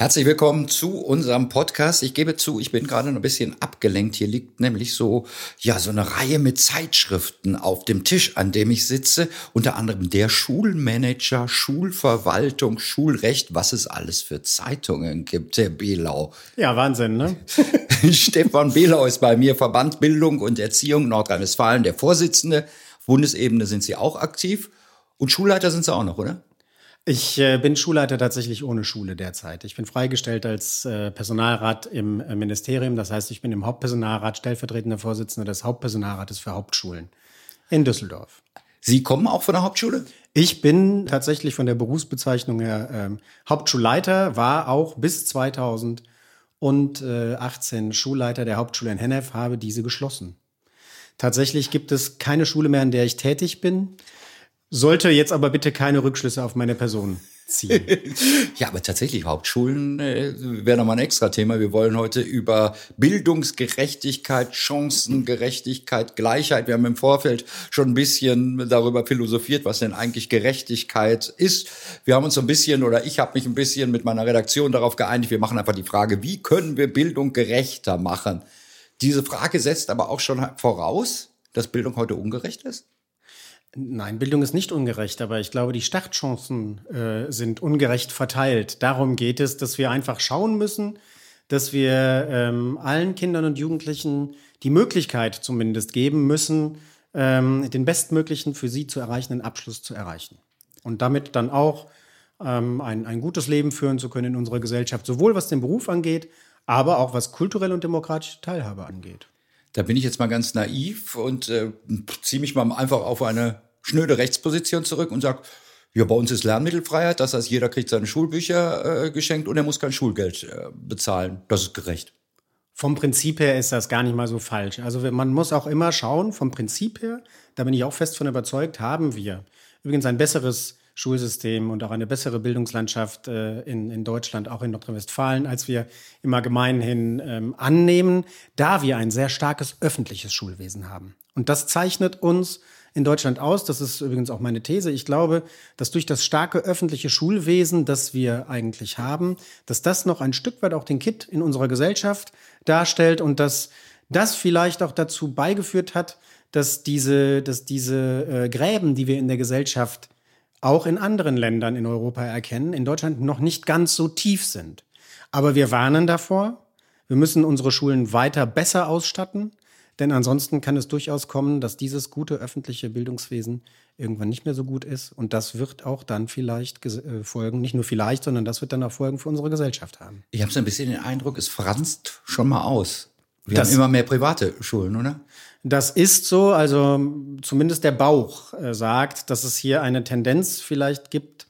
Herzlich willkommen zu unserem Podcast. Ich gebe zu, ich bin gerade ein bisschen abgelenkt. Hier liegt nämlich so, ja, so eine Reihe mit Zeitschriften auf dem Tisch, an dem ich sitze. Unter anderem der Schulmanager, Schulverwaltung, Schulrecht, was es alles für Zeitungen gibt, der Belau. Ja, Wahnsinn, ne? Stefan Belau ist bei mir, Verband Bildung und Erziehung Nordrhein-Westfalen, der Vorsitzende. Bundesebene sind Sie auch aktiv. Und Schulleiter sind Sie auch noch, oder? Ich äh, bin Schulleiter tatsächlich ohne Schule derzeit. Ich bin freigestellt als äh, Personalrat im äh, Ministerium. Das heißt, ich bin im Hauptpersonalrat stellvertretender Vorsitzender des Hauptpersonalrates für Hauptschulen in Düsseldorf. Sie kommen auch von der Hauptschule? Ich bin tatsächlich von der Berufsbezeichnung her ähm, Hauptschulleiter, war auch bis 2018 Schulleiter der Hauptschule in Hennef, habe diese geschlossen. Tatsächlich gibt es keine Schule mehr, in der ich tätig bin. Sollte jetzt aber bitte keine Rückschlüsse auf meine Person ziehen. ja, aber tatsächlich, Hauptschulen äh, wäre nochmal ein extra Thema. Wir wollen heute über Bildungsgerechtigkeit, Chancengerechtigkeit, Gleichheit. Wir haben im Vorfeld schon ein bisschen darüber philosophiert, was denn eigentlich Gerechtigkeit ist. Wir haben uns so ein bisschen, oder ich habe mich ein bisschen mit meiner Redaktion darauf geeinigt, wir machen einfach die Frage, wie können wir Bildung gerechter machen? Diese Frage setzt aber auch schon voraus, dass Bildung heute ungerecht ist? Nein, Bildung ist nicht ungerecht, aber ich glaube, die Startchancen äh, sind ungerecht verteilt. Darum geht es, dass wir einfach schauen müssen, dass wir ähm, allen Kindern und Jugendlichen die Möglichkeit zumindest geben müssen, ähm, den bestmöglichen für sie zu erreichenden Abschluss zu erreichen. Und damit dann auch ähm, ein, ein gutes Leben führen zu können in unserer Gesellschaft, sowohl was den Beruf angeht, aber auch was kulturelle und demokratische Teilhabe angeht. Da bin ich jetzt mal ganz naiv und äh, ziehe mich mal einfach auf eine schnöde Rechtsposition zurück und sage, ja, bei uns ist Lernmittelfreiheit, das heißt, jeder kriegt seine Schulbücher äh, geschenkt und er muss kein Schulgeld äh, bezahlen. Das ist gerecht. Vom Prinzip her ist das gar nicht mal so falsch. Also man muss auch immer schauen, vom Prinzip her, da bin ich auch fest von überzeugt, haben wir übrigens ein besseres Schulsystem und auch eine bessere Bildungslandschaft äh, in, in Deutschland, auch in Nordrhein-Westfalen, als wir im Allgemeinen ähm, annehmen, da wir ein sehr starkes öffentliches Schulwesen haben. Und das zeichnet uns in Deutschland aus. Das ist übrigens auch meine These. Ich glaube, dass durch das starke öffentliche Schulwesen, das wir eigentlich haben, dass das noch ein Stück weit auch den Kit in unserer Gesellschaft darstellt und dass das vielleicht auch dazu beigeführt hat, dass diese, dass diese äh, Gräben, die wir in der Gesellschaft auch in anderen Ländern in Europa erkennen, in Deutschland noch nicht ganz so tief sind. Aber wir warnen davor. Wir müssen unsere Schulen weiter besser ausstatten, denn ansonsten kann es durchaus kommen, dass dieses gute öffentliche Bildungswesen irgendwann nicht mehr so gut ist. Und das wird auch dann vielleicht äh, Folgen, nicht nur vielleicht, sondern das wird dann auch Folgen für unsere Gesellschaft haben. Ich habe so ein bisschen den Eindruck, es franzt schon mal aus. Wir das, haben immer mehr private Schulen, oder? Das ist so. Also zumindest der Bauch äh, sagt, dass es hier eine Tendenz vielleicht gibt,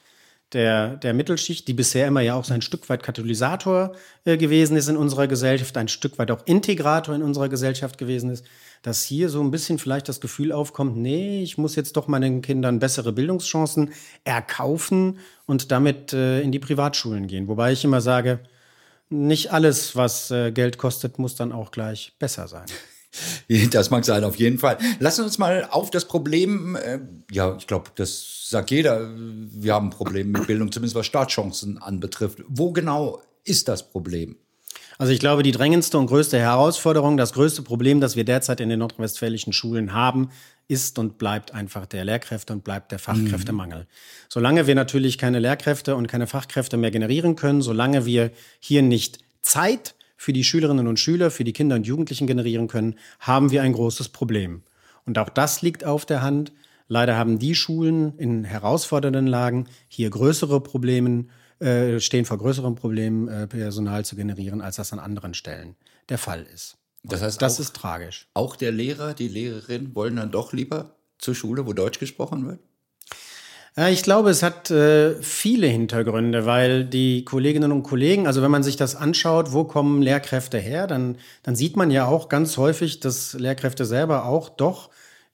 der, der Mittelschicht, die bisher immer ja auch so ein Stück weit Katalysator äh, gewesen ist in unserer Gesellschaft, ein Stück weit auch Integrator in unserer Gesellschaft gewesen ist, dass hier so ein bisschen vielleicht das Gefühl aufkommt, nee, ich muss jetzt doch meinen Kindern bessere Bildungschancen erkaufen und damit äh, in die Privatschulen gehen. Wobei ich immer sage, nicht alles, was äh, Geld kostet, muss dann auch gleich besser sein. Das mag sein, auf jeden Fall. Lassen wir uns mal auf das Problem, äh, ja, ich glaube, das sagt jeder, wir haben ein Problem mit Bildung, zumindest was Startchancen anbetrifft. Wo genau ist das Problem? Also ich glaube, die drängendste und größte Herausforderung, das größte Problem, das wir derzeit in den nordrhein-westfälischen Schulen haben, ist und bleibt einfach der Lehrkräfte und bleibt der Fachkräftemangel. Mhm. Solange wir natürlich keine Lehrkräfte und keine Fachkräfte mehr generieren können, solange wir hier nicht Zeit für die Schülerinnen und Schüler, für die Kinder und Jugendlichen generieren können, haben wir ein großes Problem. Und auch das liegt auf der Hand. Leider haben die Schulen in herausfordernden Lagen hier größere Probleme, äh, stehen vor größeren Problemen, äh, Personal zu generieren, als das an anderen Stellen der Fall ist. Das heißt, das auch, ist tragisch. Auch der Lehrer, die Lehrerin wollen dann doch lieber zur Schule, wo Deutsch gesprochen wird? Ja, ich glaube, es hat äh, viele Hintergründe, weil die Kolleginnen und Kollegen, also wenn man sich das anschaut, wo kommen Lehrkräfte her, dann, dann sieht man ja auch ganz häufig, dass Lehrkräfte selber auch doch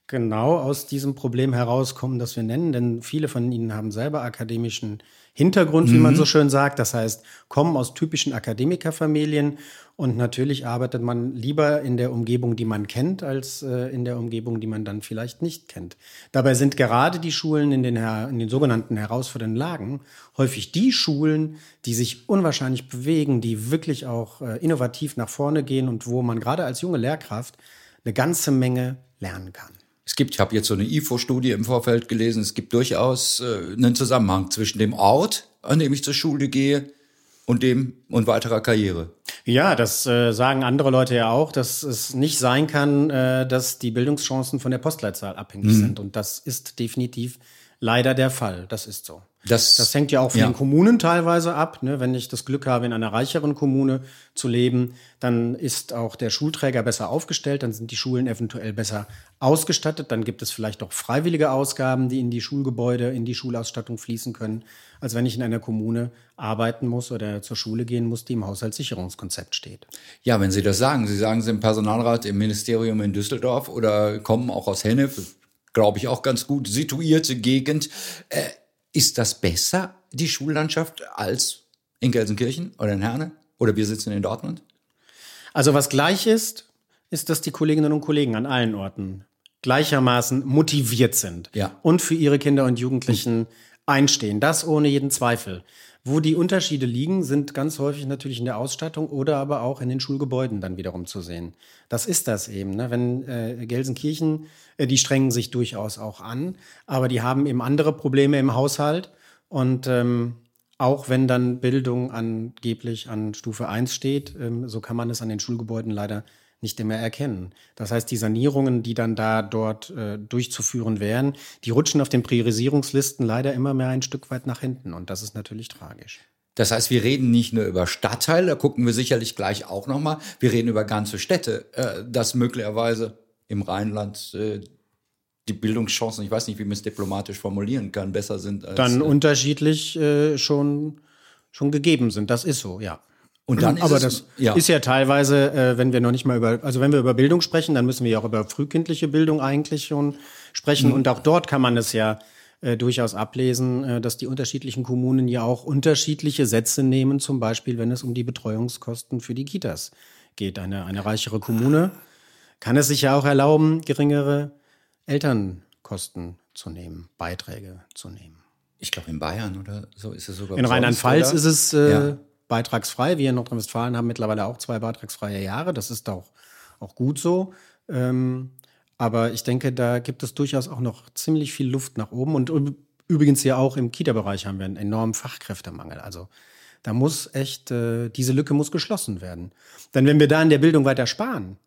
genau aus diesem Problem herauskommen, das wir nennen, denn viele von ihnen haben selber akademischen Hintergrund, wie man mhm. so schön sagt. Das heißt, kommen aus typischen Akademikerfamilien und natürlich arbeitet man lieber in der Umgebung, die man kennt, als äh, in der Umgebung, die man dann vielleicht nicht kennt. Dabei sind gerade die Schulen in den, in den sogenannten herausfordernden Lagen häufig die Schulen, die sich unwahrscheinlich bewegen, die wirklich auch äh, innovativ nach vorne gehen und wo man gerade als junge Lehrkraft eine ganze Menge lernen kann. Es gibt, ich habe jetzt so eine IFO-Studie im Vorfeld gelesen, es gibt durchaus äh, einen Zusammenhang zwischen dem Ort, an dem ich zur Schule gehe, und dem und weiterer Karriere. Ja, das äh, sagen andere Leute ja auch, dass es nicht sein kann, äh, dass die Bildungschancen von der Postleitzahl abhängig mhm. sind. Und das ist definitiv leider der Fall. Das ist so. Das, das hängt ja auch von ja. den Kommunen teilweise ab. Ne? Wenn ich das Glück habe, in einer reicheren Kommune zu leben, dann ist auch der Schulträger besser aufgestellt, dann sind die Schulen eventuell besser ausgestattet, dann gibt es vielleicht auch freiwillige Ausgaben, die in die Schulgebäude, in die Schulausstattung fließen können, als wenn ich in einer Kommune arbeiten muss oder zur Schule gehen muss, die im Haushaltssicherungskonzept steht. Ja, wenn Sie das sagen, Sie sagen, Sie im Personalrat im Ministerium in Düsseldorf oder kommen auch aus Hennef, glaube ich, auch ganz gut situierte Gegend. Äh, ist das besser, die Schullandschaft, als in Gelsenkirchen oder in Herne? Oder wir sitzen in Dortmund? Also was gleich ist, ist, dass die Kolleginnen und Kollegen an allen Orten gleichermaßen motiviert sind ja. und für ihre Kinder und Jugendlichen einstehen. Das ohne jeden Zweifel. Wo die Unterschiede liegen, sind ganz häufig natürlich in der Ausstattung oder aber auch in den Schulgebäuden dann wiederum zu sehen. Das ist das eben. Ne? Wenn äh, Gelsenkirchen, äh, die strengen sich durchaus auch an, aber die haben eben andere Probleme im Haushalt. Und ähm, auch wenn dann Bildung angeblich an Stufe 1 steht, ähm, so kann man es an den Schulgebäuden leider nicht mehr erkennen. Das heißt, die Sanierungen, die dann da dort äh, durchzuführen wären, die rutschen auf den Priorisierungslisten leider immer mehr ein Stück weit nach hinten. Und das ist natürlich tragisch. Das heißt, wir reden nicht nur über Stadtteile, da gucken wir sicherlich gleich auch nochmal. Wir reden über ganze Städte, äh, dass möglicherweise im Rheinland äh, die Bildungschancen, ich weiß nicht, wie man es diplomatisch formulieren kann, besser sind als. Dann äh, unterschiedlich äh, schon, schon gegeben sind. Das ist so, ja. Und dann Aber das ja. ist ja teilweise, äh, wenn wir noch nicht mal über, also wenn wir über Bildung sprechen, dann müssen wir ja auch über frühkindliche Bildung eigentlich schon sprechen. Mhm. Und auch dort kann man es ja äh, durchaus ablesen, äh, dass die unterschiedlichen Kommunen ja auch unterschiedliche Sätze nehmen, zum Beispiel, wenn es um die Betreuungskosten für die Kitas geht. Eine, eine reichere Kommune kann es sich ja auch erlauben, geringere Elternkosten zu nehmen, Beiträge zu nehmen. Ich glaube, in Bayern oder so ist es sogar. In Rheinland-Pfalz ist es äh, ja beitragsfrei. Wir in Nordrhein-Westfalen haben mittlerweile auch zwei beitragsfreie Jahre. Das ist auch, auch gut so. Ähm, aber ich denke, da gibt es durchaus auch noch ziemlich viel Luft nach oben. Und übrigens ja auch im Kita-Bereich haben wir einen enormen Fachkräftemangel. Also da muss echt, äh, diese Lücke muss geschlossen werden. Denn wenn wir da in der Bildung weiter sparen,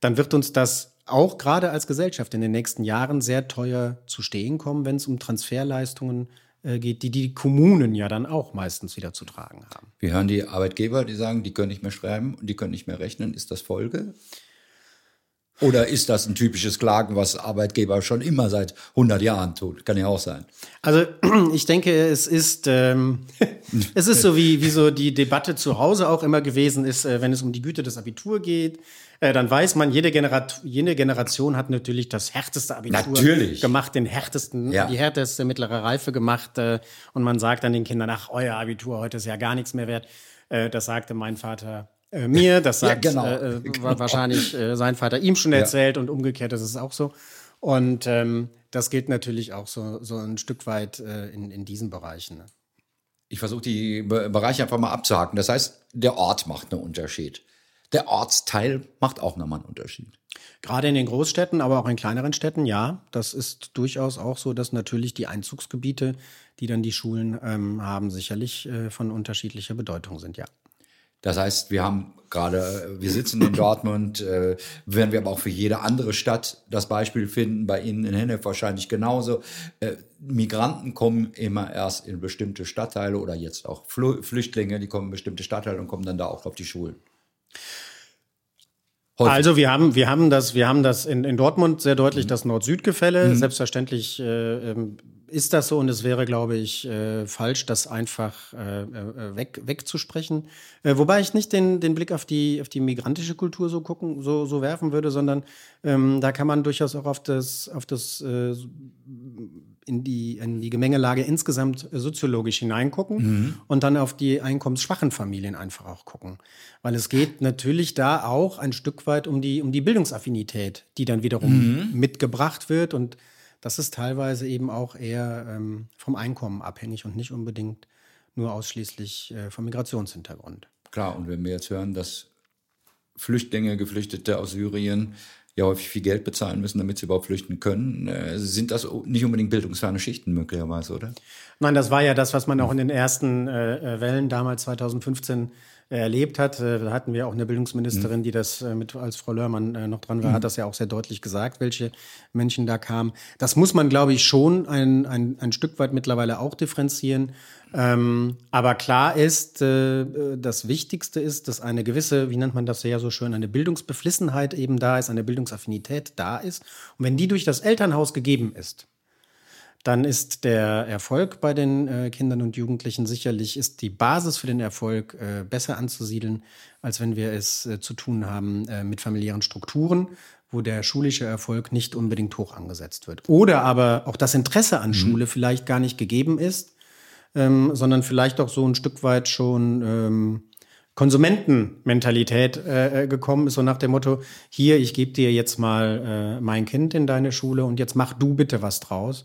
dann wird uns das auch gerade als Gesellschaft in den nächsten Jahren sehr teuer zu stehen kommen, wenn es um Transferleistungen äh, geht, die die Kommunen ja dann auch meistens wieder zu tragen haben. Wir hören die Arbeitgeber, die sagen, die können nicht mehr schreiben und die können nicht mehr rechnen. Ist das Folge? Oder ist das ein typisches Klagen, was Arbeitgeber schon immer seit 100 Jahren tut? Kann ja auch sein. Also ich denke, es ist ähm, es ist so wie wie so die Debatte zu Hause auch immer gewesen ist, äh, wenn es um die Güte des Abitur geht. Äh, dann weiß man, jede, Generat jede Generation hat natürlich das härteste Abitur natürlich. gemacht, den härtesten, ja. die härteste mittlere Reife gemacht. Äh, und man sagt dann den Kindern, ach, euer Abitur heute ist ja gar nichts mehr wert. Das sagte mein Vater äh, mir, das sagt ja, genau. äh, genau. wahrscheinlich äh, sein Vater ihm schon erzählt ja. und umgekehrt ist es auch so. Und ähm, das gilt natürlich auch so, so ein Stück weit äh, in, in diesen Bereichen. Ne? Ich versuche die Bereiche einfach mal abzuhaken. Das heißt, der Ort macht einen Unterschied. Der Ortsteil macht auch nochmal einen Unterschied. Gerade in den Großstädten, aber auch in kleineren Städten, ja. Das ist durchaus auch so, dass natürlich die Einzugsgebiete, die dann die Schulen ähm, haben, sicherlich äh, von unterschiedlicher Bedeutung sind, ja. Das heißt, wir haben gerade, wir sitzen in Dortmund, äh, werden wir aber auch für jede andere Stadt das Beispiel finden, bei Ihnen in Hennef wahrscheinlich genauso. Äh, Migranten kommen immer erst in bestimmte Stadtteile oder jetzt auch Fl Flüchtlinge, die kommen in bestimmte Stadtteile und kommen dann da auch auf die Schulen. Häufig. Also wir haben, wir haben das, wir haben das in, in Dortmund sehr deutlich, mhm. das Nord-Süd-Gefälle. Mhm. Selbstverständlich äh, ähm, ist das so und es wäre, glaube ich, äh, falsch, das einfach äh, äh, weg, wegzusprechen. Äh, wobei ich nicht den, den Blick auf die, auf die migrantische Kultur so gucken, so, so werfen würde, sondern ähm, da kann man durchaus auch auf das, auf das äh, in die, in die Gemengelage insgesamt soziologisch hineingucken mhm. und dann auf die einkommensschwachen Familien einfach auch gucken. Weil es geht natürlich da auch ein Stück weit um die, um die Bildungsaffinität, die dann wiederum mhm. mitgebracht wird und das ist teilweise eben auch eher ähm, vom Einkommen abhängig und nicht unbedingt nur ausschließlich äh, vom Migrationshintergrund. Klar, und wenn wir jetzt hören, dass Flüchtlinge, Geflüchtete aus Syrien ja häufig viel Geld bezahlen müssen, damit sie überhaupt flüchten können. Äh, sind das nicht unbedingt bildungsferne Schichten möglicherweise, oder? Nein, das war ja das, was man auch in den ersten äh, äh Wellen damals 2015 erlebt hat. Äh, da hatten wir auch eine Bildungsministerin, mhm. die das äh, mit, als Frau Lörmann äh, noch dran war, mhm. hat das ja auch sehr deutlich gesagt, welche Menschen da kamen. Das muss man, glaube ich, schon ein, ein, ein Stück weit mittlerweile auch differenzieren. Ähm, aber klar ist, äh, das Wichtigste ist, dass eine gewisse, wie nennt man das ja so schön, eine Bildungsbeflissenheit eben da ist, eine Bildungsaffinität da ist. Und wenn die durch das Elternhaus gegeben ist, dann ist der Erfolg bei den äh, Kindern und Jugendlichen sicherlich, ist die Basis für den Erfolg äh, besser anzusiedeln, als wenn wir es äh, zu tun haben äh, mit familiären Strukturen, wo der schulische Erfolg nicht unbedingt hoch angesetzt wird. Oder aber auch das Interesse an mhm. Schule vielleicht gar nicht gegeben ist, ähm, sondern vielleicht auch so ein Stück weit schon ähm, Konsumentenmentalität äh, äh gekommen ist, so nach dem Motto, hier, ich gebe dir jetzt mal äh, mein Kind in deine Schule und jetzt mach du bitte was draus.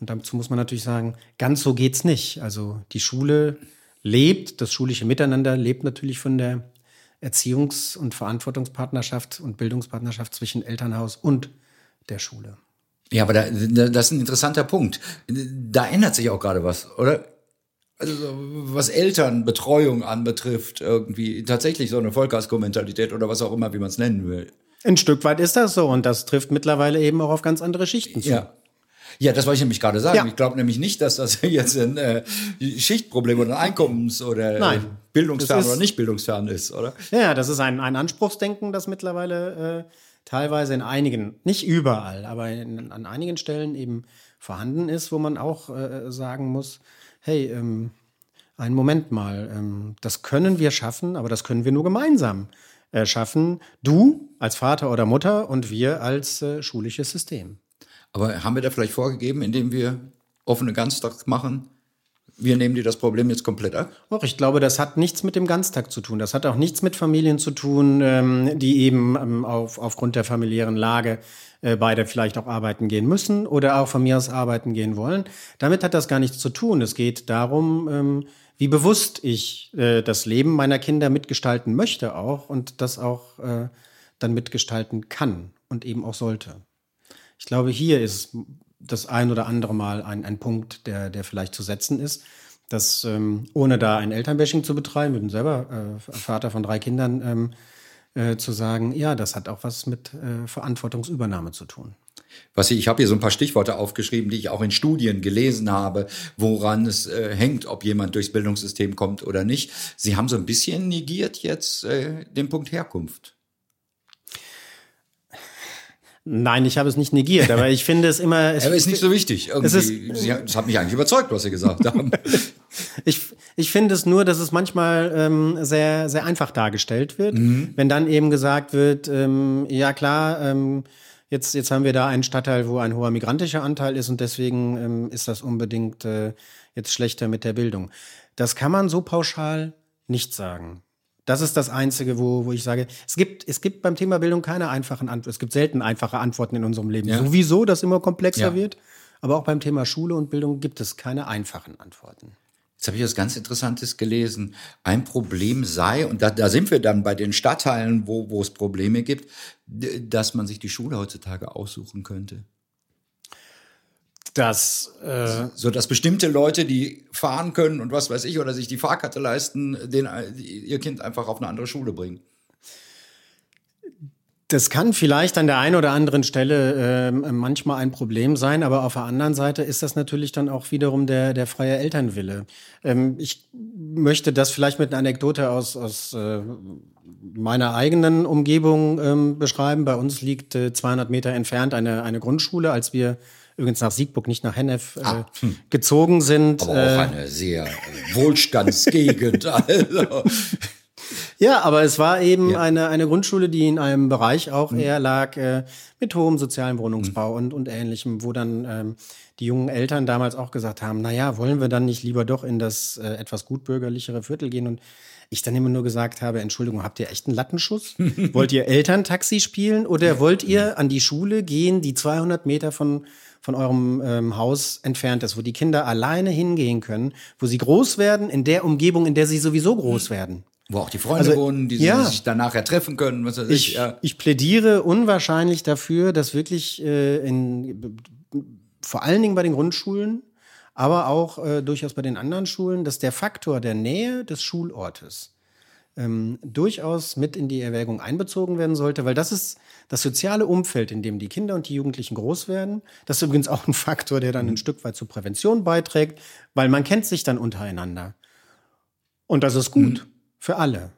Und dazu muss man natürlich sagen, ganz so geht's nicht. Also die Schule lebt, das schulische Miteinander lebt natürlich von der Erziehungs- und Verantwortungspartnerschaft und Bildungspartnerschaft zwischen Elternhaus und der Schule. Ja, aber da, das ist ein interessanter Punkt. Da ändert sich auch gerade was, oder? Also was Elternbetreuung anbetrifft, irgendwie tatsächlich so eine Vollkasko-Mentalität oder was auch immer, wie man es nennen will. Ein Stück weit ist das so und das trifft mittlerweile eben auch auf ganz andere Schichten zu. Ja. Ja, das wollte ich nämlich gerade sagen. Ja. Ich glaube nämlich nicht, dass das jetzt ein äh, Schichtproblem oder ein Einkommens- oder Nein, bildungsfern oder nicht bildungsfern ist, oder? Ja, das ist ein, ein Anspruchsdenken, das mittlerweile äh, teilweise in einigen, nicht überall, aber in, an einigen Stellen eben vorhanden ist, wo man auch äh, sagen muss, hey, ähm, einen Moment mal, ähm, das können wir schaffen, aber das können wir nur gemeinsam äh, schaffen. Du als Vater oder Mutter und wir als äh, schulisches System. Aber haben wir da vielleicht vorgegeben, indem wir offene Ganztag machen? Wir nehmen dir das Problem jetzt komplett ab? Doch, ich glaube, das hat nichts mit dem Ganztag zu tun. Das hat auch nichts mit Familien zu tun, ähm, die eben ähm, auf, aufgrund der familiären Lage äh, beide vielleicht auch arbeiten gehen müssen oder auch von mir aus arbeiten gehen wollen. Damit hat das gar nichts zu tun. Es geht darum, ähm, wie bewusst ich äh, das Leben meiner Kinder mitgestalten möchte auch und das auch äh, dann mitgestalten kann und eben auch sollte. Ich glaube, hier ist das ein oder andere Mal ein, ein Punkt, der, der vielleicht zu setzen ist, dass ähm, ohne da ein Elternbashing zu betreiben, ich bin selber äh, Vater von drei Kindern, ähm, äh, zu sagen, ja, das hat auch was mit äh, Verantwortungsübernahme zu tun. Was ich, ich habe hier so ein paar Stichworte aufgeschrieben, die ich auch in Studien gelesen habe, woran es äh, hängt, ob jemand durchs Bildungssystem kommt oder nicht. Sie haben so ein bisschen negiert jetzt äh, den Punkt Herkunft. Nein, ich habe es nicht negiert, aber ich finde es immer. Es aber ist nicht so wichtig. Irgendwie. Es ist, Sie, das hat mich eigentlich überzeugt, was Sie gesagt haben. ich, ich finde es nur, dass es manchmal ähm, sehr, sehr einfach dargestellt wird. Mhm. Wenn dann eben gesagt wird, ähm, ja klar, ähm, jetzt, jetzt haben wir da einen Stadtteil, wo ein hoher migrantischer Anteil ist und deswegen ähm, ist das unbedingt äh, jetzt schlechter mit der Bildung. Das kann man so pauschal nicht sagen. Das ist das Einzige, wo, wo ich sage, es gibt, es gibt beim Thema Bildung keine einfachen Antworten. Es gibt selten einfache Antworten in unserem Leben. Ja. Sowieso, das immer komplexer ja. wird. Aber auch beim Thema Schule und Bildung gibt es keine einfachen Antworten. Jetzt habe ich was ganz Interessantes gelesen. Ein Problem sei, und da, da sind wir dann bei den Stadtteilen, wo, wo es Probleme gibt, dass man sich die Schule heutzutage aussuchen könnte dass äh so dass bestimmte Leute, die fahren können und was weiß ich oder sich die Fahrkarte leisten, den, ihr Kind einfach auf eine andere Schule bringen. Das kann vielleicht an der einen oder anderen Stelle äh, manchmal ein Problem sein, aber auf der anderen Seite ist das natürlich dann auch wiederum der, der freie Elternwille. Ähm, ich möchte das vielleicht mit einer Anekdote aus, aus äh, meiner eigenen Umgebung ähm, beschreiben. Bei uns liegt äh, 200 Meter entfernt eine, eine Grundschule. Als wir übrigens nach Siegburg, nicht nach Hennef, äh, ah, hm. gezogen sind. Aber auch äh, eine sehr Wohlstandsgegend. also. Ja, aber es war eben ja. eine, eine Grundschule, die in einem Bereich auch mhm. eher lag, äh, mit hohem sozialen Wohnungsbau mhm. und, und ähnlichem, wo dann ähm, die jungen Eltern damals auch gesagt haben, na ja, wollen wir dann nicht lieber doch in das äh, etwas gutbürgerlichere Viertel gehen und ich dann immer nur gesagt habe, Entschuldigung, habt ihr echt einen Lattenschuss? wollt ihr Elterntaxi spielen oder wollt ihr an die Schule gehen, die 200 Meter von, von eurem ähm, Haus entfernt ist, wo die Kinder alleine hingehen können, wo sie groß werden, in der Umgebung, in der sie sowieso groß werden? Wo auch die Freunde also, wohnen, die ja, sich danach ja treffen können. Was weiß ich, ich, ja. ich plädiere unwahrscheinlich dafür, dass wirklich äh, in, vor allen Dingen bei den Grundschulen, aber auch äh, durchaus bei den anderen Schulen, dass der Faktor der Nähe des Schulortes ähm, durchaus mit in die Erwägung einbezogen werden sollte, weil das ist das soziale Umfeld, in dem die Kinder und die Jugendlichen groß werden. Das ist übrigens auch ein Faktor, der dann ein Stück weit zur Prävention beiträgt, weil man kennt sich dann untereinander. Und das ist gut. Mhm für alle.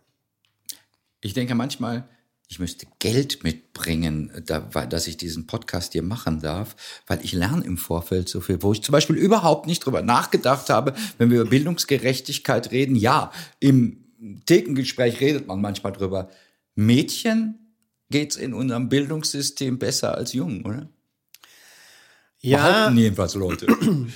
Ich denke manchmal, ich müsste Geld mitbringen, da, dass ich diesen Podcast hier machen darf, weil ich lerne im Vorfeld so viel, wo ich zum Beispiel überhaupt nicht drüber nachgedacht habe, wenn wir über Bildungsgerechtigkeit reden. Ja, im Thekengespräch redet man manchmal drüber. Mädchen geht's in unserem Bildungssystem besser als Jungen, oder? Ja. Behaupten jedenfalls Leute.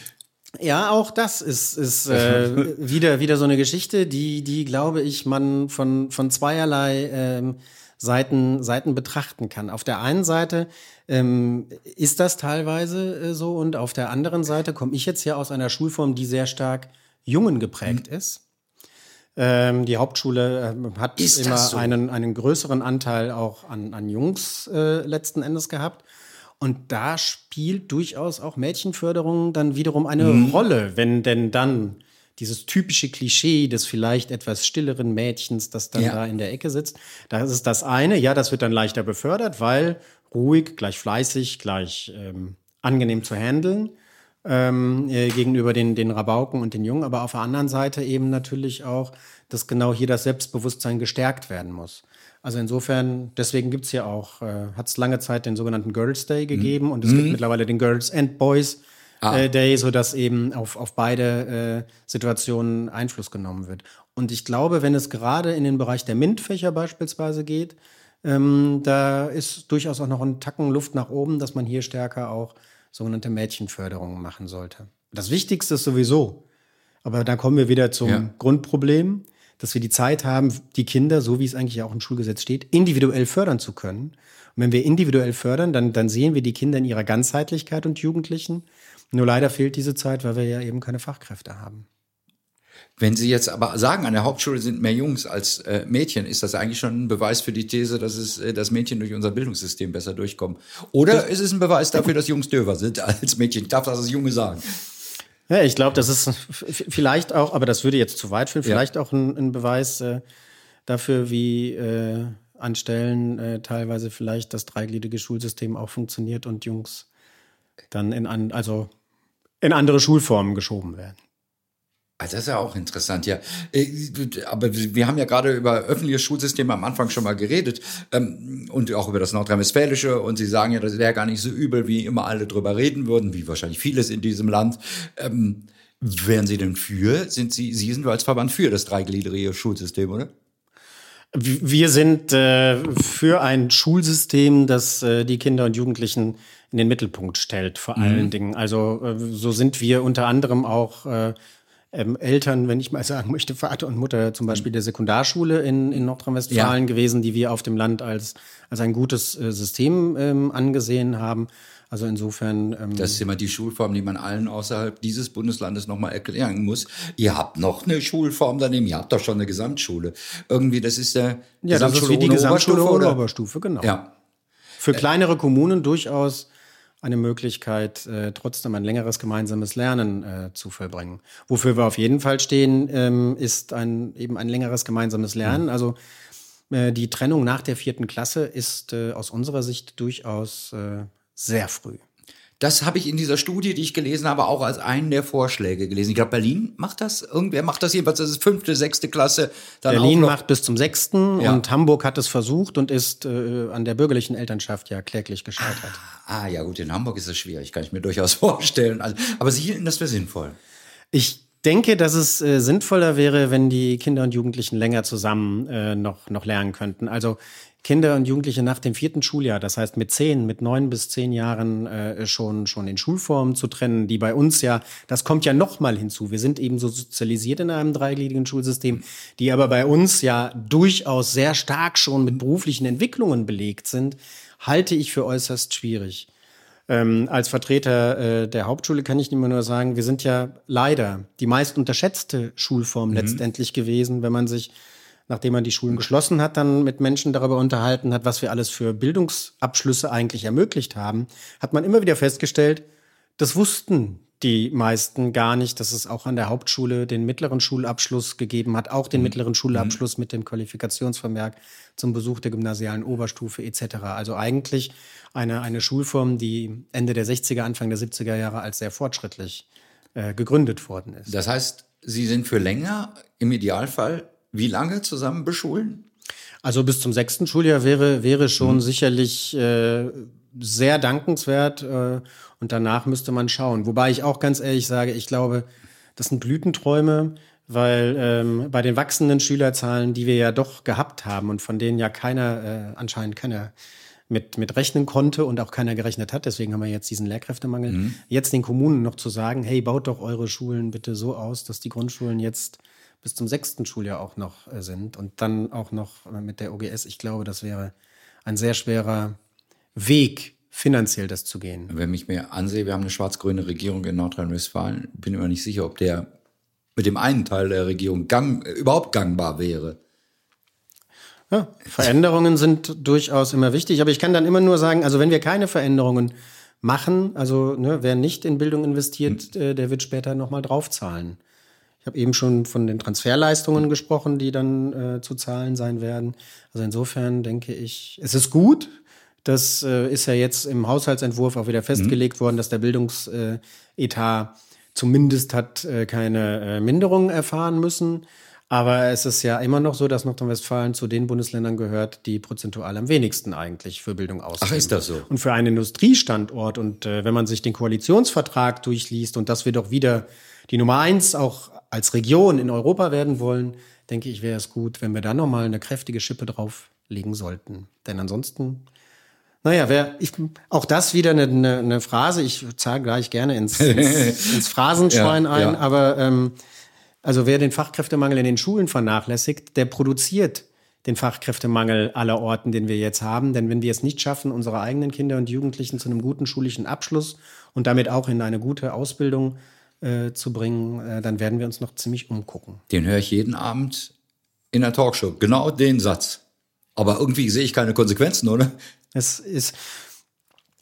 Ja, auch das ist, ist äh, wieder, wieder so eine Geschichte, die, die glaube ich, man von, von zweierlei ähm, Seiten, Seiten betrachten kann. Auf der einen Seite ähm, ist das teilweise äh, so und auf der anderen Seite komme ich jetzt ja aus einer Schulform, die sehr stark Jungen geprägt mhm. ist. Ähm, die Hauptschule äh, hat ist immer so? einen, einen größeren Anteil auch an, an Jungs äh, letzten Endes gehabt. Und da spielt durchaus auch Mädchenförderung dann wiederum eine mhm. Rolle, wenn denn dann dieses typische Klischee des vielleicht etwas stilleren Mädchens, das dann ja. da in der Ecke sitzt. Das ist das eine. Ja, das wird dann leichter befördert, weil ruhig, gleich fleißig, gleich ähm, angenehm zu handeln ähm, äh, gegenüber den, den Rabauken und den Jungen. Aber auf der anderen Seite eben natürlich auch, dass genau hier das Selbstbewusstsein gestärkt werden muss. Also insofern, deswegen gibt's ja auch, äh, hat es lange Zeit den sogenannten Girls Day gegeben mhm. und es mhm. gibt mittlerweile den Girls and Boys ah. äh, Day, sodass eben auf, auf beide äh, Situationen Einfluss genommen wird. Und ich glaube, wenn es gerade in den Bereich der MINT-Fächer beispielsweise geht, ähm, da ist durchaus auch noch ein Tacken Luft nach oben, dass man hier stärker auch sogenannte Mädchenförderungen machen sollte. Das Wichtigste ist sowieso, aber da kommen wir wieder zum ja. Grundproblem dass wir die Zeit haben, die Kinder, so wie es eigentlich auch im Schulgesetz steht, individuell fördern zu können. Und wenn wir individuell fördern, dann, dann sehen wir die Kinder in ihrer Ganzheitlichkeit und Jugendlichen. Nur leider fehlt diese Zeit, weil wir ja eben keine Fachkräfte haben. Wenn Sie jetzt aber sagen, an der Hauptschule sind mehr Jungs als äh, Mädchen, ist das eigentlich schon ein Beweis für die These, dass es, äh, dass Mädchen durch unser Bildungssystem besser durchkommen? Oder das ist es ein Beweis dafür, dass Jungs döver sind als Mädchen? Ich darf das als Junge sagen. Ja, ich glaube, das ist vielleicht auch, aber das würde jetzt zu weit führen, vielleicht ja. auch ein, ein Beweis äh, dafür, wie äh, an Stellen äh, teilweise vielleicht das dreigliedrige Schulsystem auch funktioniert und Jungs dann in, an, also in andere Schulformen geschoben werden. Also das ist ja auch interessant, ja. Äh, aber wir haben ja gerade über öffentliche Schulsysteme am Anfang schon mal geredet ähm, und auch über das Nordrhein-Westfälische. Und Sie sagen ja, das wäre gar nicht so übel, wie immer alle drüber reden würden, wie wahrscheinlich vieles in diesem Land. Ähm, wären Sie denn für? Sind Sie, Sie sind als Verband für das dreigliedrige Schulsystem, oder? Wir sind äh, für ein Schulsystem, das äh, die Kinder und Jugendlichen in den Mittelpunkt stellt, vor mhm. allen Dingen. Also äh, so sind wir unter anderem auch ähm, Eltern, wenn ich mal sagen möchte, Vater und Mutter zum Beispiel der Sekundarschule in, in Nordrhein-Westfalen ja. gewesen, die wir auf dem Land als, als ein gutes äh, System ähm, angesehen haben. Also insofern. Ähm, das ist immer die Schulform, die man allen außerhalb dieses Bundeslandes nochmal erklären muss. Ihr habt noch eine Schulform daneben, ihr habt doch schon eine Gesamtschule. Irgendwie, das ist der ja, das ist wie die Gesamtschule ohne Oberstufe, genau. Ja. Für kleinere Kommunen durchaus eine Möglichkeit, äh, trotzdem ein längeres gemeinsames Lernen äh, zu vollbringen. Wofür wir auf jeden Fall stehen, ähm, ist ein, eben ein längeres gemeinsames Lernen. Mhm. Also Äh, die Trennung nach der vierten Klasse ist äh, aus unserer Sicht durchaus äh, sehr früh. Das habe ich in dieser Studie, die ich gelesen habe, auch als einen der Vorschläge gelesen. Ich glaube, Berlin macht das. Irgendwer macht das jedenfalls. Das ist fünfte, sechste Klasse. Dann Berlin macht bis zum sechsten ja. und Hamburg hat es versucht und ist äh, an der bürgerlichen Elternschaft ja kläglich gescheitert. Ah, ah, ja gut, in Hamburg ist es schwierig, kann ich mir durchaus vorstellen. Also, aber Sie hielten das für sinnvoll. Ich denke, dass es äh, sinnvoller wäre, wenn die Kinder und Jugendlichen länger zusammen äh, noch, noch lernen könnten. Also Kinder und Jugendliche nach dem vierten Schuljahr, das heißt mit zehn, mit neun bis zehn Jahren äh, schon, schon in Schulformen zu trennen, die bei uns ja, das kommt ja noch mal hinzu. Wir sind eben so sozialisiert in einem dreigliedrigen Schulsystem, die aber bei uns ja durchaus sehr stark schon mit beruflichen Entwicklungen belegt sind, halte ich für äußerst schwierig. Ähm, als Vertreter äh, der Hauptschule kann ich immer nur sagen, wir sind ja leider die meist unterschätzte Schulform mhm. letztendlich gewesen, wenn man sich, nachdem man die Schulen geschlossen hat, dann mit Menschen darüber unterhalten hat, was wir alles für Bildungsabschlüsse eigentlich ermöglicht haben, hat man immer wieder festgestellt, das wussten die meisten gar nicht, dass es auch an der Hauptschule den mittleren Schulabschluss gegeben hat, auch den mhm. mittleren Schulabschluss mhm. mit dem Qualifikationsvermerk zum Besuch der gymnasialen Oberstufe etc. Also eigentlich eine, eine Schulform, die Ende der 60er, Anfang der 70er Jahre als sehr fortschrittlich äh, gegründet worden ist. Das heißt, Sie sind für länger im Idealfall wie lange zusammen beschulen? Also bis zum sechsten Schuljahr wäre, wäre schon mhm. sicherlich äh, sehr dankenswert äh, und danach müsste man schauen. Wobei ich auch ganz ehrlich sage, ich glaube, das sind Blütenträume, weil ähm, bei den wachsenden Schülerzahlen, die wir ja doch gehabt haben und von denen ja keiner, äh, anscheinend keiner mit, mit rechnen konnte und auch keiner gerechnet hat, deswegen haben wir jetzt diesen Lehrkräftemangel, mhm. jetzt den Kommunen noch zu sagen, hey, baut doch eure Schulen bitte so aus, dass die Grundschulen jetzt bis zum sechsten Schuljahr auch noch äh, sind und dann auch noch äh, mit der OGS. Ich glaube, das wäre ein sehr schwerer Weg, finanziell das zu gehen. Wenn ich mir ansehe, wir haben eine schwarz-grüne Regierung in Nordrhein-Westfalen, bin mir nicht sicher, ob der mit dem einen Teil der Regierung gang, überhaupt gangbar wäre. Ja, Veränderungen sind durchaus immer wichtig, aber ich kann dann immer nur sagen, also wenn wir keine Veränderungen machen, also ne, wer nicht in Bildung investiert, hm. äh, der wird später nochmal draufzahlen. Ich habe eben schon von den Transferleistungen gesprochen, die dann äh, zu zahlen sein werden. Also insofern denke ich, es ist gut, das äh, ist ja jetzt im Haushaltsentwurf auch wieder mhm. festgelegt mhm. worden, dass der Bildungsetat zumindest hat äh, keine äh, Minderung erfahren müssen. Aber es ist ja immer noch so, dass Nordrhein-Westfalen zu den Bundesländern gehört, die prozentual am wenigsten eigentlich für Bildung ausgeben. Ach, ist das so? Und für einen Industriestandort und äh, wenn man sich den Koalitionsvertrag durchliest und dass wir doch wieder die Nummer eins auch als Region in Europa werden wollen, denke ich, wäre es gut, wenn wir da nochmal eine kräftige Schippe drauflegen sollten. Denn ansonsten naja, wer, ich, auch das wieder eine, eine, eine Phrase. Ich zahle gleich gerne ins, ins, ins Phrasenschwein ja, ein, ja. aber ähm, also wer den Fachkräftemangel in den Schulen vernachlässigt, der produziert den Fachkräftemangel aller Orten, den wir jetzt haben. Denn wenn wir es nicht schaffen, unsere eigenen Kinder und Jugendlichen zu einem guten schulischen Abschluss und damit auch in eine gute Ausbildung äh, zu bringen, äh, dann werden wir uns noch ziemlich umgucken. Den höre ich jeden Abend in der Talkshow. Genau den Satz. Aber irgendwie sehe ich keine Konsequenzen, oder? Es ist,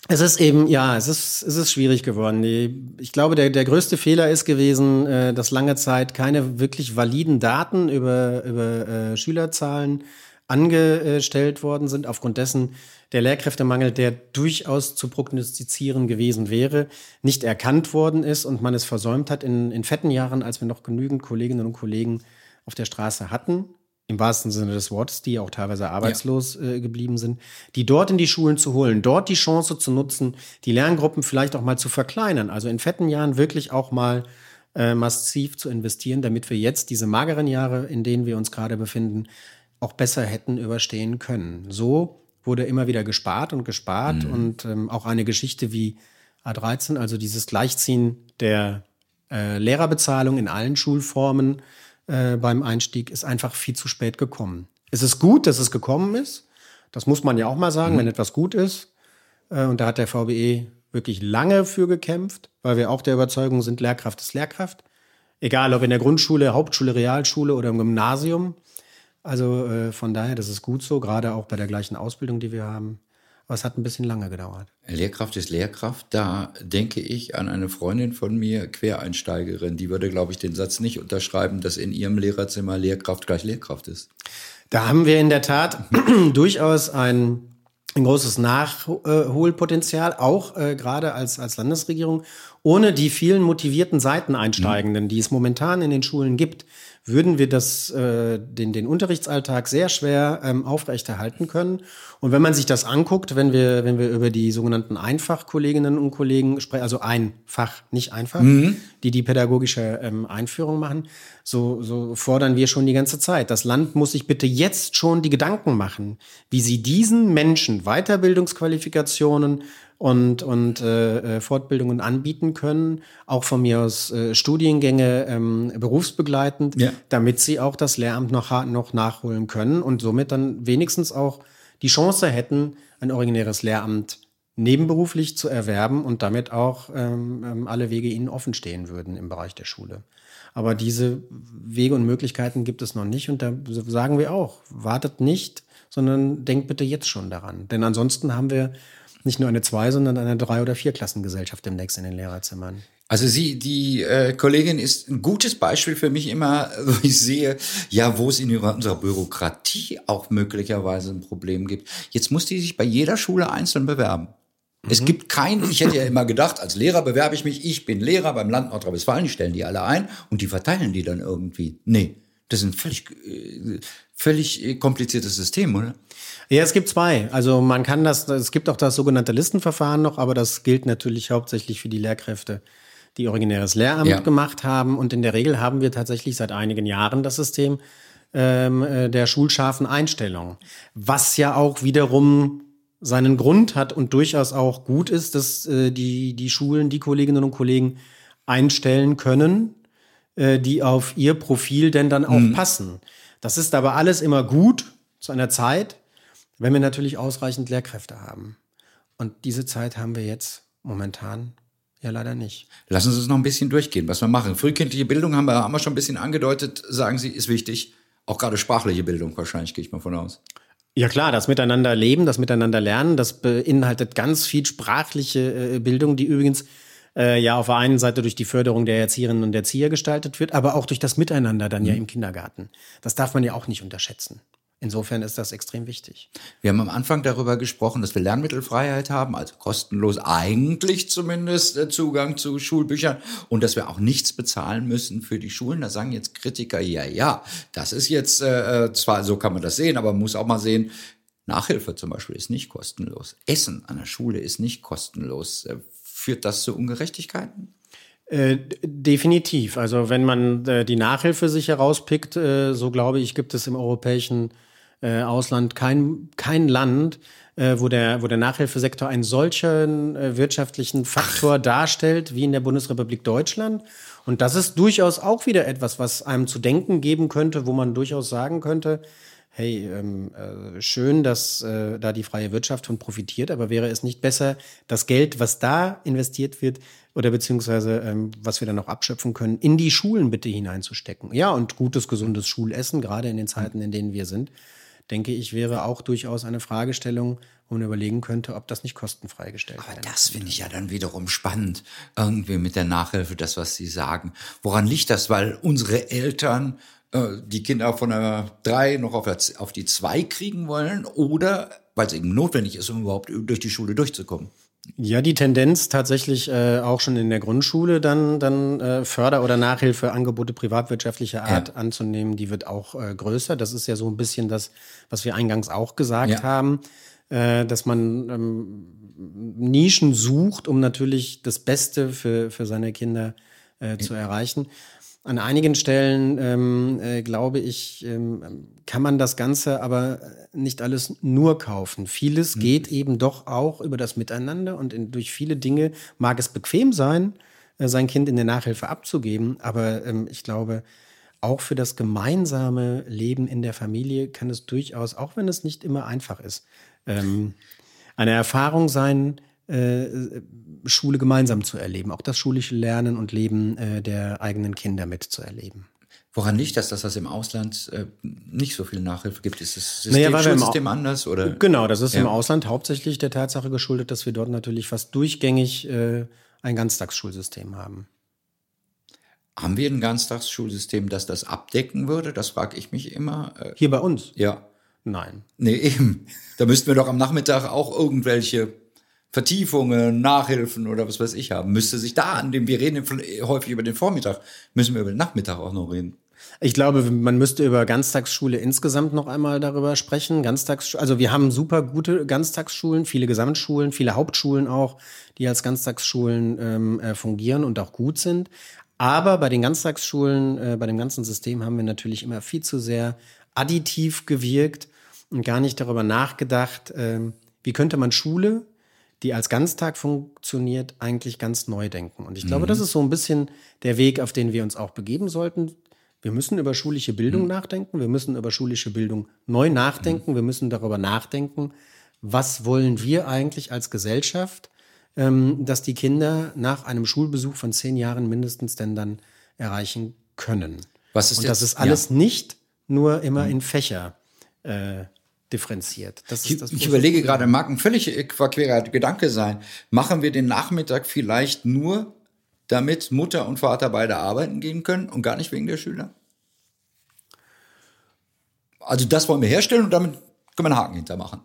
es ist eben, ja, es ist, es ist schwierig geworden. Die, ich glaube, der, der größte Fehler ist gewesen, äh, dass lange Zeit keine wirklich validen Daten über, über äh, Schülerzahlen angestellt worden sind, aufgrund dessen der Lehrkräftemangel, der durchaus zu prognostizieren gewesen wäre, nicht erkannt worden ist und man es versäumt hat in, in fetten Jahren, als wir noch genügend Kolleginnen und Kollegen auf der Straße hatten, im wahrsten Sinne des Wortes, die auch teilweise arbeitslos ja. äh, geblieben sind, die dort in die Schulen zu holen, dort die Chance zu nutzen, die Lerngruppen vielleicht auch mal zu verkleinern, also in fetten Jahren wirklich auch mal äh, massiv zu investieren, damit wir jetzt diese mageren Jahre, in denen wir uns gerade befinden, auch besser hätten überstehen können. So wurde immer wieder gespart und gespart mhm. und ähm, auch eine Geschichte wie A13, also dieses Gleichziehen der äh, Lehrerbezahlung in allen Schulformen, äh, beim Einstieg ist einfach viel zu spät gekommen. Es ist gut, dass es gekommen ist. Das muss man ja auch mal sagen, mhm. wenn etwas gut ist. Äh, und da hat der VBE wirklich lange für gekämpft, weil wir auch der Überzeugung sind, Lehrkraft ist Lehrkraft. Egal ob in der Grundschule, Hauptschule, Realschule oder im Gymnasium. Also äh, von daher, das ist gut so, gerade auch bei der gleichen Ausbildung, die wir haben. Aber es hat ein bisschen lange gedauert. Lehrkraft ist Lehrkraft. Da denke ich an eine Freundin von mir, Quereinsteigerin, die würde, glaube ich, den Satz nicht unterschreiben, dass in ihrem Lehrerzimmer Lehrkraft gleich Lehrkraft ist. Da haben wir in der Tat durchaus ein, ein großes Nachholpotenzial, auch äh, gerade als, als Landesregierung. Ohne die vielen motivierten Seiteneinsteigenden, die es momentan in den Schulen gibt, würden wir das, äh, den, den Unterrichtsalltag sehr schwer ähm, aufrechterhalten können. Und wenn man sich das anguckt, wenn wir, wenn wir über die sogenannten Einfachkolleginnen und Kollegen sprechen, also einfach, nicht einfach, mhm. die die pädagogische ähm, Einführung machen, so, so fordern wir schon die ganze Zeit. Das Land muss sich bitte jetzt schon die Gedanken machen, wie sie diesen Menschen Weiterbildungsqualifikationen und, und äh, äh, Fortbildungen anbieten können, auch von mir aus äh, Studiengänge ähm, berufsbegleitend, ja. damit sie auch das Lehramt noch, noch nachholen können und somit dann wenigstens auch die Chance hätten, ein originäres Lehramt nebenberuflich zu erwerben und damit auch ähm, ähm alle Wege ihnen offen stehen würden im Bereich der Schule. Aber diese Wege und Möglichkeiten gibt es noch nicht und da sagen wir auch, wartet nicht, sondern denkt bitte jetzt schon daran. Denn ansonsten haben wir nicht nur eine Zwei, sondern eine Drei- oder Vierklassengesellschaft demnächst in den Lehrerzimmern. Also sie, die äh, Kollegin ist ein gutes Beispiel für mich immer, wo ich sehe, ja, wo es in unserer Bürokratie auch möglicherweise ein Problem gibt. Jetzt muss die sich bei jeder Schule einzeln bewerben. Mhm. Es gibt keinen, ich hätte ja immer gedacht, als Lehrer bewerbe ich mich, ich bin Lehrer beim Land Nordrhein-Westfalen, die stellen die alle ein und die verteilen die dann irgendwie. Nee, das ist ein völlig, äh, völlig äh, kompliziertes System, oder? Ja, es gibt zwei. Also man kann das, es gibt auch das sogenannte Listenverfahren noch, aber das gilt natürlich hauptsächlich für die Lehrkräfte, die originäres Lehramt ja. gemacht haben. Und in der Regel haben wir tatsächlich seit einigen Jahren das System ähm, äh, der schulscharfen Einstellung, was ja auch wiederum seinen Grund hat und durchaus auch gut ist, dass äh, die, die Schulen, die Kolleginnen und Kollegen einstellen können, äh, die auf ihr Profil denn dann auch mhm. passen. Das ist aber alles immer gut zu einer Zeit, wenn wir natürlich ausreichend Lehrkräfte haben. Und diese Zeit haben wir jetzt momentan ja leider nicht. Lassen Sie uns noch ein bisschen durchgehen, was wir machen. Frühkindliche Bildung haben wir, haben wir schon ein bisschen angedeutet, sagen Sie, ist wichtig. Auch gerade sprachliche Bildung wahrscheinlich, gehe ich mal von aus. Ja klar, das Miteinander leben, das Miteinander lernen, das beinhaltet ganz viel sprachliche äh, Bildung, die übrigens äh, ja auf der einen Seite durch die Förderung der Erzieherinnen und Erzieher gestaltet wird, aber auch durch das Miteinander dann mhm. ja im Kindergarten. Das darf man ja auch nicht unterschätzen. Insofern ist das extrem wichtig. Wir haben am Anfang darüber gesprochen, dass wir Lernmittelfreiheit haben, also kostenlos eigentlich zumindest äh, Zugang zu Schulbüchern und dass wir auch nichts bezahlen müssen für die Schulen. Da sagen jetzt Kritiker, ja, ja, das ist jetzt äh, äh zwar, so kann man das sehen, aber man muss auch mal sehen, Nachhilfe zum Beispiel ist nicht kostenlos. Essen an der Schule ist nicht kostenlos. Führt das zu Ungerechtigkeiten? Äh, definitiv. Also wenn man äh, die Nachhilfe sich herauspickt, äh, so glaube ich, gibt es im europäischen äh, Ausland kein, kein Land, äh, wo, der, wo der Nachhilfesektor einen solchen äh, wirtschaftlichen Faktor Ach. darstellt wie in der Bundesrepublik Deutschland. Und das ist durchaus auch wieder etwas, was einem zu denken geben könnte, wo man durchaus sagen könnte, hey, ähm, äh, schön, dass äh, da die freie Wirtschaft von profitiert, aber wäre es nicht besser, das Geld, was da investiert wird, oder beziehungsweise ähm, was wir dann noch abschöpfen können, in die Schulen bitte hineinzustecken? Ja, und gutes, gesundes Schulessen, gerade in den Zeiten, in denen wir sind, denke ich, wäre auch durchaus eine Fragestellung, wo man überlegen könnte, ob das nicht kostenfrei gestellt wird. Aber das finde ich ja dann wiederum spannend, irgendwie mit der Nachhilfe, das, was Sie sagen. Woran liegt das? Weil unsere Eltern die Kinder von der drei noch auf, auf die zwei kriegen wollen oder weil es eben notwendig ist, um überhaupt durch die Schule durchzukommen. Ja, die Tendenz tatsächlich äh, auch schon in der Grundschule dann, dann äh, Förder- oder Nachhilfeangebote privatwirtschaftlicher Art ja. anzunehmen, die wird auch äh, größer. Das ist ja so ein bisschen das, was wir eingangs auch gesagt ja. haben, äh, dass man ähm, Nischen sucht, um natürlich das Beste für, für seine Kinder äh, zu erreichen. An einigen Stellen, ähm, äh, glaube ich, ähm, kann man das Ganze aber nicht alles nur kaufen. Vieles mhm. geht eben doch auch über das Miteinander und in, durch viele Dinge mag es bequem sein, äh, sein Kind in der Nachhilfe abzugeben, aber ähm, ich glaube, auch für das gemeinsame Leben in der Familie kann es durchaus, auch wenn es nicht immer einfach ist, ähm, eine Erfahrung sein, Schule gemeinsam zu erleben, auch das schulische Lernen und Leben äh, der eigenen Kinder mitzuerleben. Woran liegt das, dass das im Ausland äh, nicht so viel Nachhilfe gibt? Ist das System, naja, Schulsystem anders? Oder? Genau, das ist ja. im Ausland hauptsächlich der Tatsache geschuldet, dass wir dort natürlich fast durchgängig äh, ein Ganztagsschulsystem haben. Haben wir ein Ganztagsschulsystem, das das abdecken würde? Das frage ich mich immer. Äh, Hier bei uns? Ja. Nein. Nee, eben. Da müssten wir doch am Nachmittag auch irgendwelche Vertiefungen, Nachhilfen oder was weiß ich haben. Müsste sich da an dem, wir reden häufig über den Vormittag, müssen wir über den Nachmittag auch noch reden. Ich glaube, man müsste über Ganztagsschule insgesamt noch einmal darüber sprechen. Ganztags, also wir haben super gute Ganztagsschulen, viele Gesamtschulen, viele Hauptschulen auch, die als Ganztagsschulen ähm, äh, fungieren und auch gut sind. Aber bei den Ganztagsschulen, äh, bei dem ganzen System haben wir natürlich immer viel zu sehr additiv gewirkt und gar nicht darüber nachgedacht, äh, wie könnte man Schule, die als Ganztag funktioniert, eigentlich ganz neu denken. Und ich glaube, mhm. das ist so ein bisschen der Weg, auf den wir uns auch begeben sollten. Wir müssen über schulische Bildung mhm. nachdenken, wir müssen über schulische Bildung neu nachdenken, mhm. wir müssen darüber nachdenken, was wollen wir eigentlich als Gesellschaft, ähm, dass die Kinder nach einem Schulbesuch von zehn Jahren mindestens denn dann erreichen können. Was ist Und jetzt? das ist alles ja. nicht nur immer in Fächer äh, differenziert. ich, ich überlege Problem. gerade, mag ein völlig verquerer Gedanke sein. Machen wir den Nachmittag vielleicht nur, damit Mutter und Vater beide arbeiten gehen können und gar nicht wegen der Schüler? Also das wollen wir herstellen und damit können wir einen Haken hintermachen.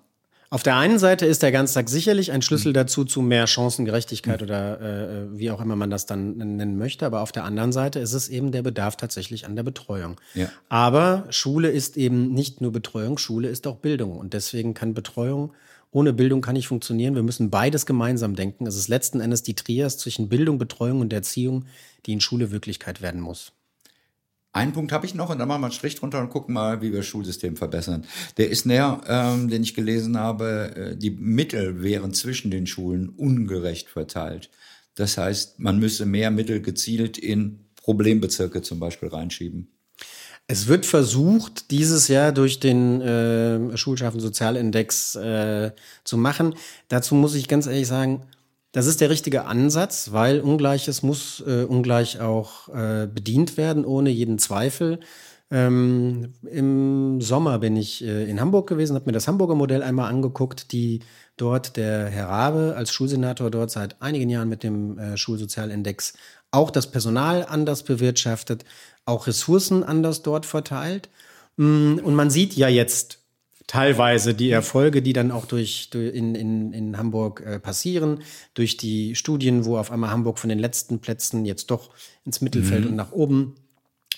Auf der einen Seite ist der Ganztag sicherlich ein Schlüssel dazu zu mehr Chancengerechtigkeit oder äh, wie auch immer man das dann nennen möchte. Aber auf der anderen Seite ist es eben der Bedarf tatsächlich an der Betreuung. Ja. Aber Schule ist eben nicht nur Betreuung, Schule ist auch Bildung. Und deswegen kann Betreuung ohne Bildung kann nicht funktionieren. Wir müssen beides gemeinsam denken. Es ist letzten Endes die Trias zwischen Bildung, Betreuung und Erziehung, die in Schule Wirklichkeit werden muss. Einen Punkt habe ich noch und dann machen wir einen Strich drunter und gucken mal, wie wir das Schulsystem verbessern. Der ist näher, ähm, den ich gelesen habe, äh, die Mittel wären zwischen den Schulen ungerecht verteilt. Das heißt, man müsse mehr Mittel gezielt in Problembezirke zum Beispiel reinschieben. Es wird versucht, dieses Jahr durch den äh, Schulschaffen Sozialindex äh, zu machen. Dazu muss ich ganz ehrlich sagen, das ist der richtige Ansatz, weil Ungleiches muss äh, ungleich auch äh, bedient werden, ohne jeden Zweifel. Ähm, Im Sommer bin ich äh, in Hamburg gewesen, habe mir das Hamburger Modell einmal angeguckt, die dort der Herr Rabe als Schulsenator dort seit einigen Jahren mit dem äh, Schulsozialindex auch das Personal anders bewirtschaftet, auch Ressourcen anders dort verteilt. Mm, und man sieht ja jetzt teilweise die Erfolge, die dann auch durch, durch in, in, in Hamburg äh, passieren, durch die Studien, wo auf einmal Hamburg von den letzten Plätzen jetzt doch ins Mittelfeld mhm. und nach oben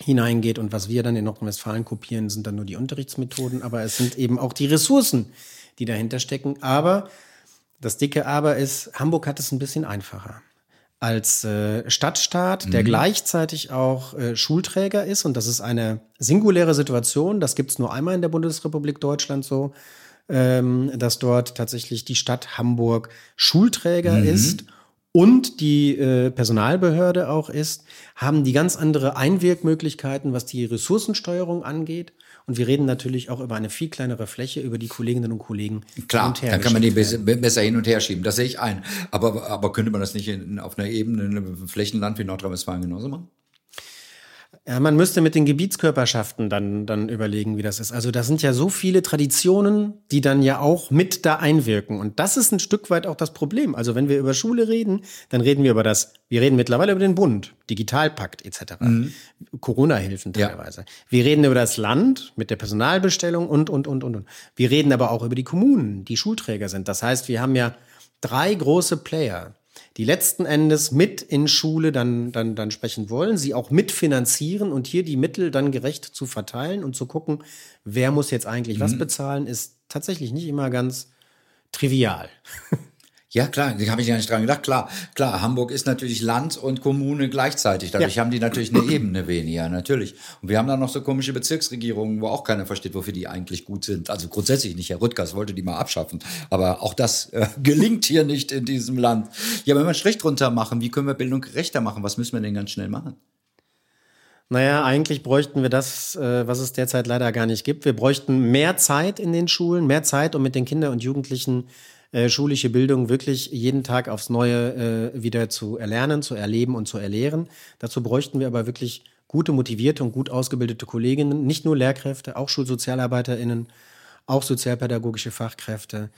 hineingeht. Und was wir dann in Nordrhein-Westfalen kopieren, sind dann nur die Unterrichtsmethoden, aber es sind eben auch die Ressourcen, die dahinter stecken. Aber das dicke Aber ist, Hamburg hat es ein bisschen einfacher als äh, Stadtstaat, mhm. der gleichzeitig auch äh, Schulträger ist. Und das ist eine singuläre Situation. Das gibt es nur einmal in der Bundesrepublik Deutschland so, ähm, dass dort tatsächlich die Stadt Hamburg Schulträger mhm. ist und die äh, Personalbehörde auch ist, haben die ganz andere Einwirkmöglichkeiten, was die Ressourcensteuerung angeht. Und wir reden natürlich auch über eine viel kleinere Fläche, über die Kolleginnen und Kollegen. Klar, dann kann man die besser, besser, hin und her schieben. Das sehe ich ein. Aber, aber könnte man das nicht in, auf einer Ebene, in einem Flächenland wie Nordrhein-Westfalen genauso machen? Ja, man müsste mit den Gebietskörperschaften dann, dann überlegen, wie das ist. Also da sind ja so viele Traditionen, die dann ja auch mit da einwirken. Und das ist ein Stück weit auch das Problem. Also wenn wir über Schule reden, dann reden wir über das, wir reden mittlerweile über den Bund, Digitalpakt etc., mhm. Corona-Hilfen teilweise. Ja. Wir reden über das Land mit der Personalbestellung und, und, und, und, und. Wir reden aber auch über die Kommunen, die Schulträger sind. Das heißt, wir haben ja drei große Player, die letzten Endes mit in Schule dann, dann, dann sprechen wollen, sie auch mitfinanzieren und hier die Mittel dann gerecht zu verteilen und zu gucken, wer muss jetzt eigentlich mhm. was bezahlen, ist tatsächlich nicht immer ganz trivial. Ja, klar, da habe ich ja nicht dran gedacht. Klar, klar, Hamburg ist natürlich Land und Kommune gleichzeitig. Dadurch ja. haben die natürlich eine Ebene weniger, natürlich. Und wir haben dann noch so komische Bezirksregierungen, wo auch keiner versteht, wofür die eigentlich gut sind. Also grundsätzlich nicht. Herr Rüttgers wollte die mal abschaffen. Aber auch das äh, gelingt hier nicht in diesem Land. Ja, wenn wir einen Strich drunter machen, wie können wir Bildung gerechter machen? Was müssen wir denn ganz schnell machen? Naja, eigentlich bräuchten wir das, äh, was es derzeit leider gar nicht gibt. Wir bräuchten mehr Zeit in den Schulen, mehr Zeit, um mit den Kindern und Jugendlichen äh, schulische Bildung wirklich jeden Tag aufs Neue äh, wieder zu erlernen, zu erleben und zu erlehren. Dazu bräuchten wir aber wirklich gute, motivierte und gut ausgebildete Kolleginnen, nicht nur Lehrkräfte, auch SchulsozialarbeiterInnen, auch sozialpädagogische Fachkräfte.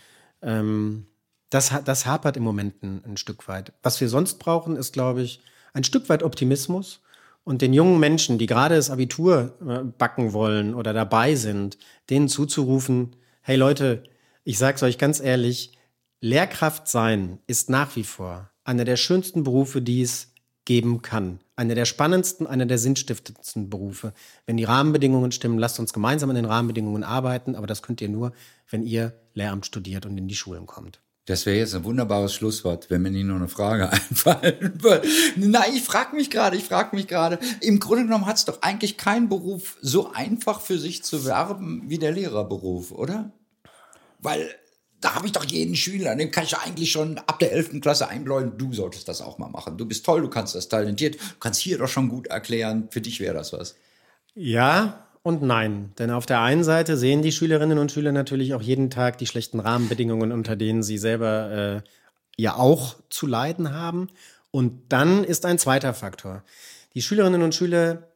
Ähm, das, das hapert im Moment ein, ein Stück weit. Was wir sonst brauchen, ist, glaube ich, ein Stück weit Optimismus Und den jungen Menschen, die gerade das Abitur äh, backen wollen oder dabei sind, denen zuzurufen, hey Leute, ich sag's euch ganz ehrlich, Lehrkraft sein ist nach wie vor einer der schönsten Berufe, die es geben kann. Einer der spannendsten, einer der sinnstiftendsten Berufe. Wenn die Rahmenbedingungen stimmen, lasst uns gemeinsam an den Rahmenbedingungen arbeiten, aber das könnt ihr nur, wenn ihr Lehramt studiert und in die Schulen kommt. Das wäre jetzt ein wunderbares Schlusswort, wenn mir nie noch eine Frage einfallen würde. Nein, ich frage mich gerade, ich frage mich gerade. Im Grunde genommen hat es doch eigentlich kein Beruf so einfach für sich zu werben wie der Lehrerberuf, oder? Weil da habe ich doch jeden Schüler, den kann ich eigentlich schon ab der 11. Klasse einbläuen, du solltest das auch mal machen. Du bist toll, du kannst das talentiert, du kannst hier doch schon gut erklären, für dich wäre das was. Ja und nein, denn auf der einen Seite sehen die Schülerinnen und Schüler natürlich auch jeden Tag die schlechten Rahmenbedingungen, unter denen sie selber äh, ja auch zu leiden haben. Und dann ist ein zweiter Faktor. Die Schülerinnen und Schüler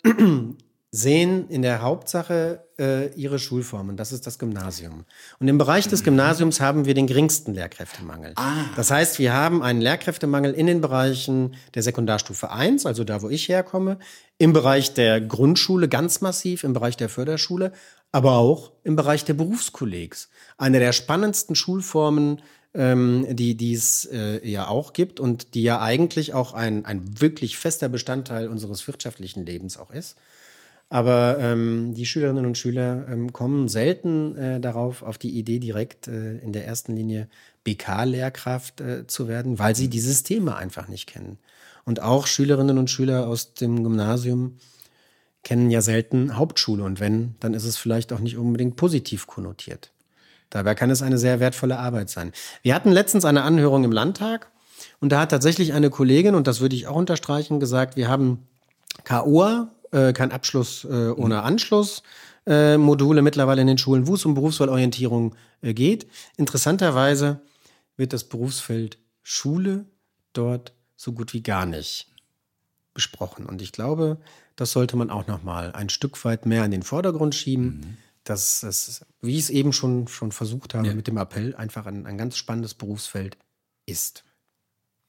sehen in der Hauptsache äh, ihre Schulformen. Das ist das Gymnasium. Und im Bereich des Gymnasiums haben wir den geringsten Lehrkräftemangel. Ah. Das heißt, wir haben einen Lehrkräftemangel in den Bereichen der Sekundarstufe 1, also da, wo ich herkomme, im Bereich der Grundschule ganz massiv, im Bereich der Förderschule, aber auch im Bereich der Berufskollegs. Eine der spannendsten Schulformen, ähm, die, die es äh, ja auch gibt und die ja eigentlich auch ein, ein wirklich fester Bestandteil unseres wirtschaftlichen Lebens auch ist. Aber ähm, die Schülerinnen und Schüler ähm, kommen selten äh, darauf, auf die Idee, direkt äh, in der ersten Linie BK-Lehrkraft äh, zu werden, weil sie dieses Thema einfach nicht kennen. Und auch Schülerinnen und Schüler aus dem Gymnasium kennen ja selten Hauptschule. Und wenn, dann ist es vielleicht auch nicht unbedingt positiv konnotiert. Dabei kann es eine sehr wertvolle Arbeit sein. Wir hatten letztens eine Anhörung im Landtag und da hat tatsächlich eine Kollegin, und das würde ich auch unterstreichen, gesagt, wir haben KOA, äh, kein Abschluss äh, ohne Anschluss. Äh, Module mittlerweile in den Schulen, wo es um Berufswahlorientierung äh, geht. Interessanterweise wird das Berufsfeld Schule dort so gut wie gar nicht besprochen. Und ich glaube, das sollte man auch noch mal ein Stück weit mehr in den Vordergrund schieben, mhm. dass es, wie ich es eben schon, schon versucht habe, ja. mit dem Appell einfach ein, ein ganz spannendes Berufsfeld ist.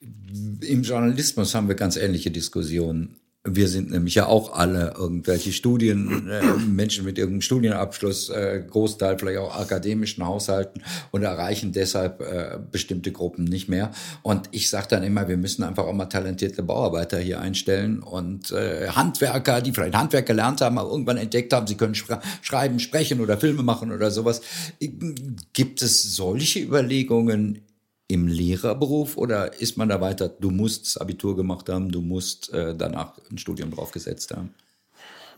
Im Journalismus haben wir ganz ähnliche Diskussionen. Wir sind nämlich ja auch alle irgendwelche Studien, äh, Menschen mit irgendeinem Studienabschluss, äh, Großteil vielleicht auch akademischen Haushalten und erreichen deshalb äh, bestimmte Gruppen nicht mehr. Und ich sage dann immer, wir müssen einfach auch mal talentierte Bauarbeiter hier einstellen und äh, Handwerker, die vielleicht Handwerk gelernt haben, aber irgendwann entdeckt haben, sie können schreiben, sprechen oder Filme machen oder sowas. Gibt es solche Überlegungen im Lehrerberuf oder ist man da weiter, du musst das Abitur gemacht haben, du musst äh, danach ein Studium draufgesetzt haben?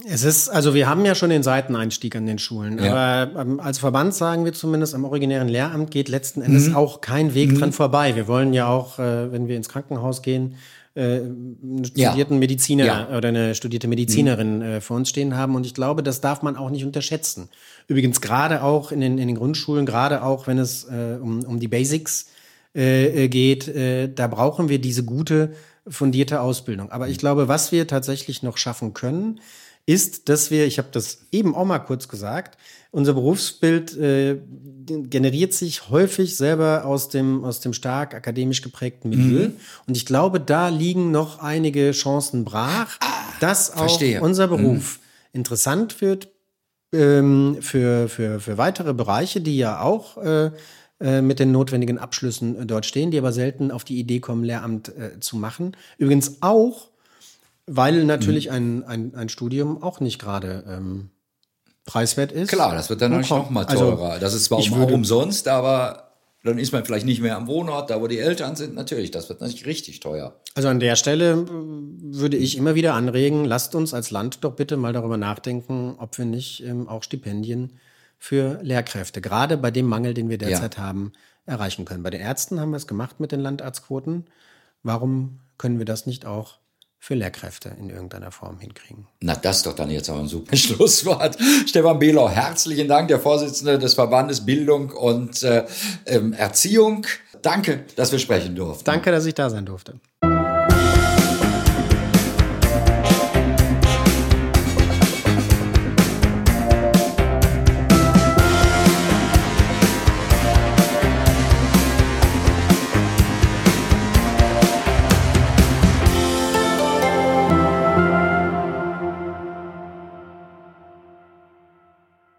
Es ist, also wir haben ja schon den Seiteneinstieg an den Schulen, ja. aber ähm, als Verband sagen wir zumindest, am originären Lehramt geht letzten Endes mhm. auch kein Weg mhm. dran vorbei. Wir wollen ja auch, äh, wenn wir ins Krankenhaus gehen, äh, einen studierten ja. Mediziner ja. oder eine studierte Medizinerin mhm. äh, vor uns stehen haben. Und ich glaube, das darf man auch nicht unterschätzen. Übrigens gerade auch in den, in den Grundschulen, gerade auch wenn es äh, um, um die Basics äh, äh, geht, äh, da brauchen wir diese gute, fundierte Ausbildung. Aber ich glaube, was wir tatsächlich noch schaffen können, ist, dass wir, ich habe das eben auch mal kurz gesagt, unser Berufsbild äh, generiert sich häufig selber aus dem, aus dem stark akademisch geprägten Milieu. Mhm. Und ich glaube, da liegen noch einige Chancen brach, ah, dass auch verstehe. unser mhm. Beruf mhm. interessant wird ähm, für, für, für weitere Bereiche, die ja auch äh, äh, mit den notwendigen Abschlüssen äh, dort stehen, die aber selten auf die Idee kommen, Lehramt äh, zu machen. Übrigens auch, weil natürlich mhm. ein, ein, ein Studium auch nicht gerade ähm, preiswert ist. Klar, das wird dann natürlich noch mal also, teurer. Also, das ist zwar auch umsonst, aber dann ist man vielleicht nicht mehr am Wohnort, da wo die Eltern sind. Natürlich, das wird natürlich richtig teuer. Also an der Stelle äh, würde ich immer wieder anregen, lasst uns als Land doch bitte mal darüber nachdenken, ob wir nicht ähm, auch Stipendien für Lehrkräfte, gerade bei dem Mangel, den wir derzeit ja. haben, erreichen können. Bei den Ärzten haben wir es gemacht mit den Landarztquoten. Warum können wir das nicht auch für Lehrkräfte in irgendeiner Form hinkriegen. Na, das ist doch dann jetzt auch ein super Schlusswort. Stefan Behlau, herzlichen Dank, der Vorsitzende des Verbandes Bildung und äh, ähm, Erziehung. Danke, dass wir sprechen durften. Danke, dass ich da sein durfte.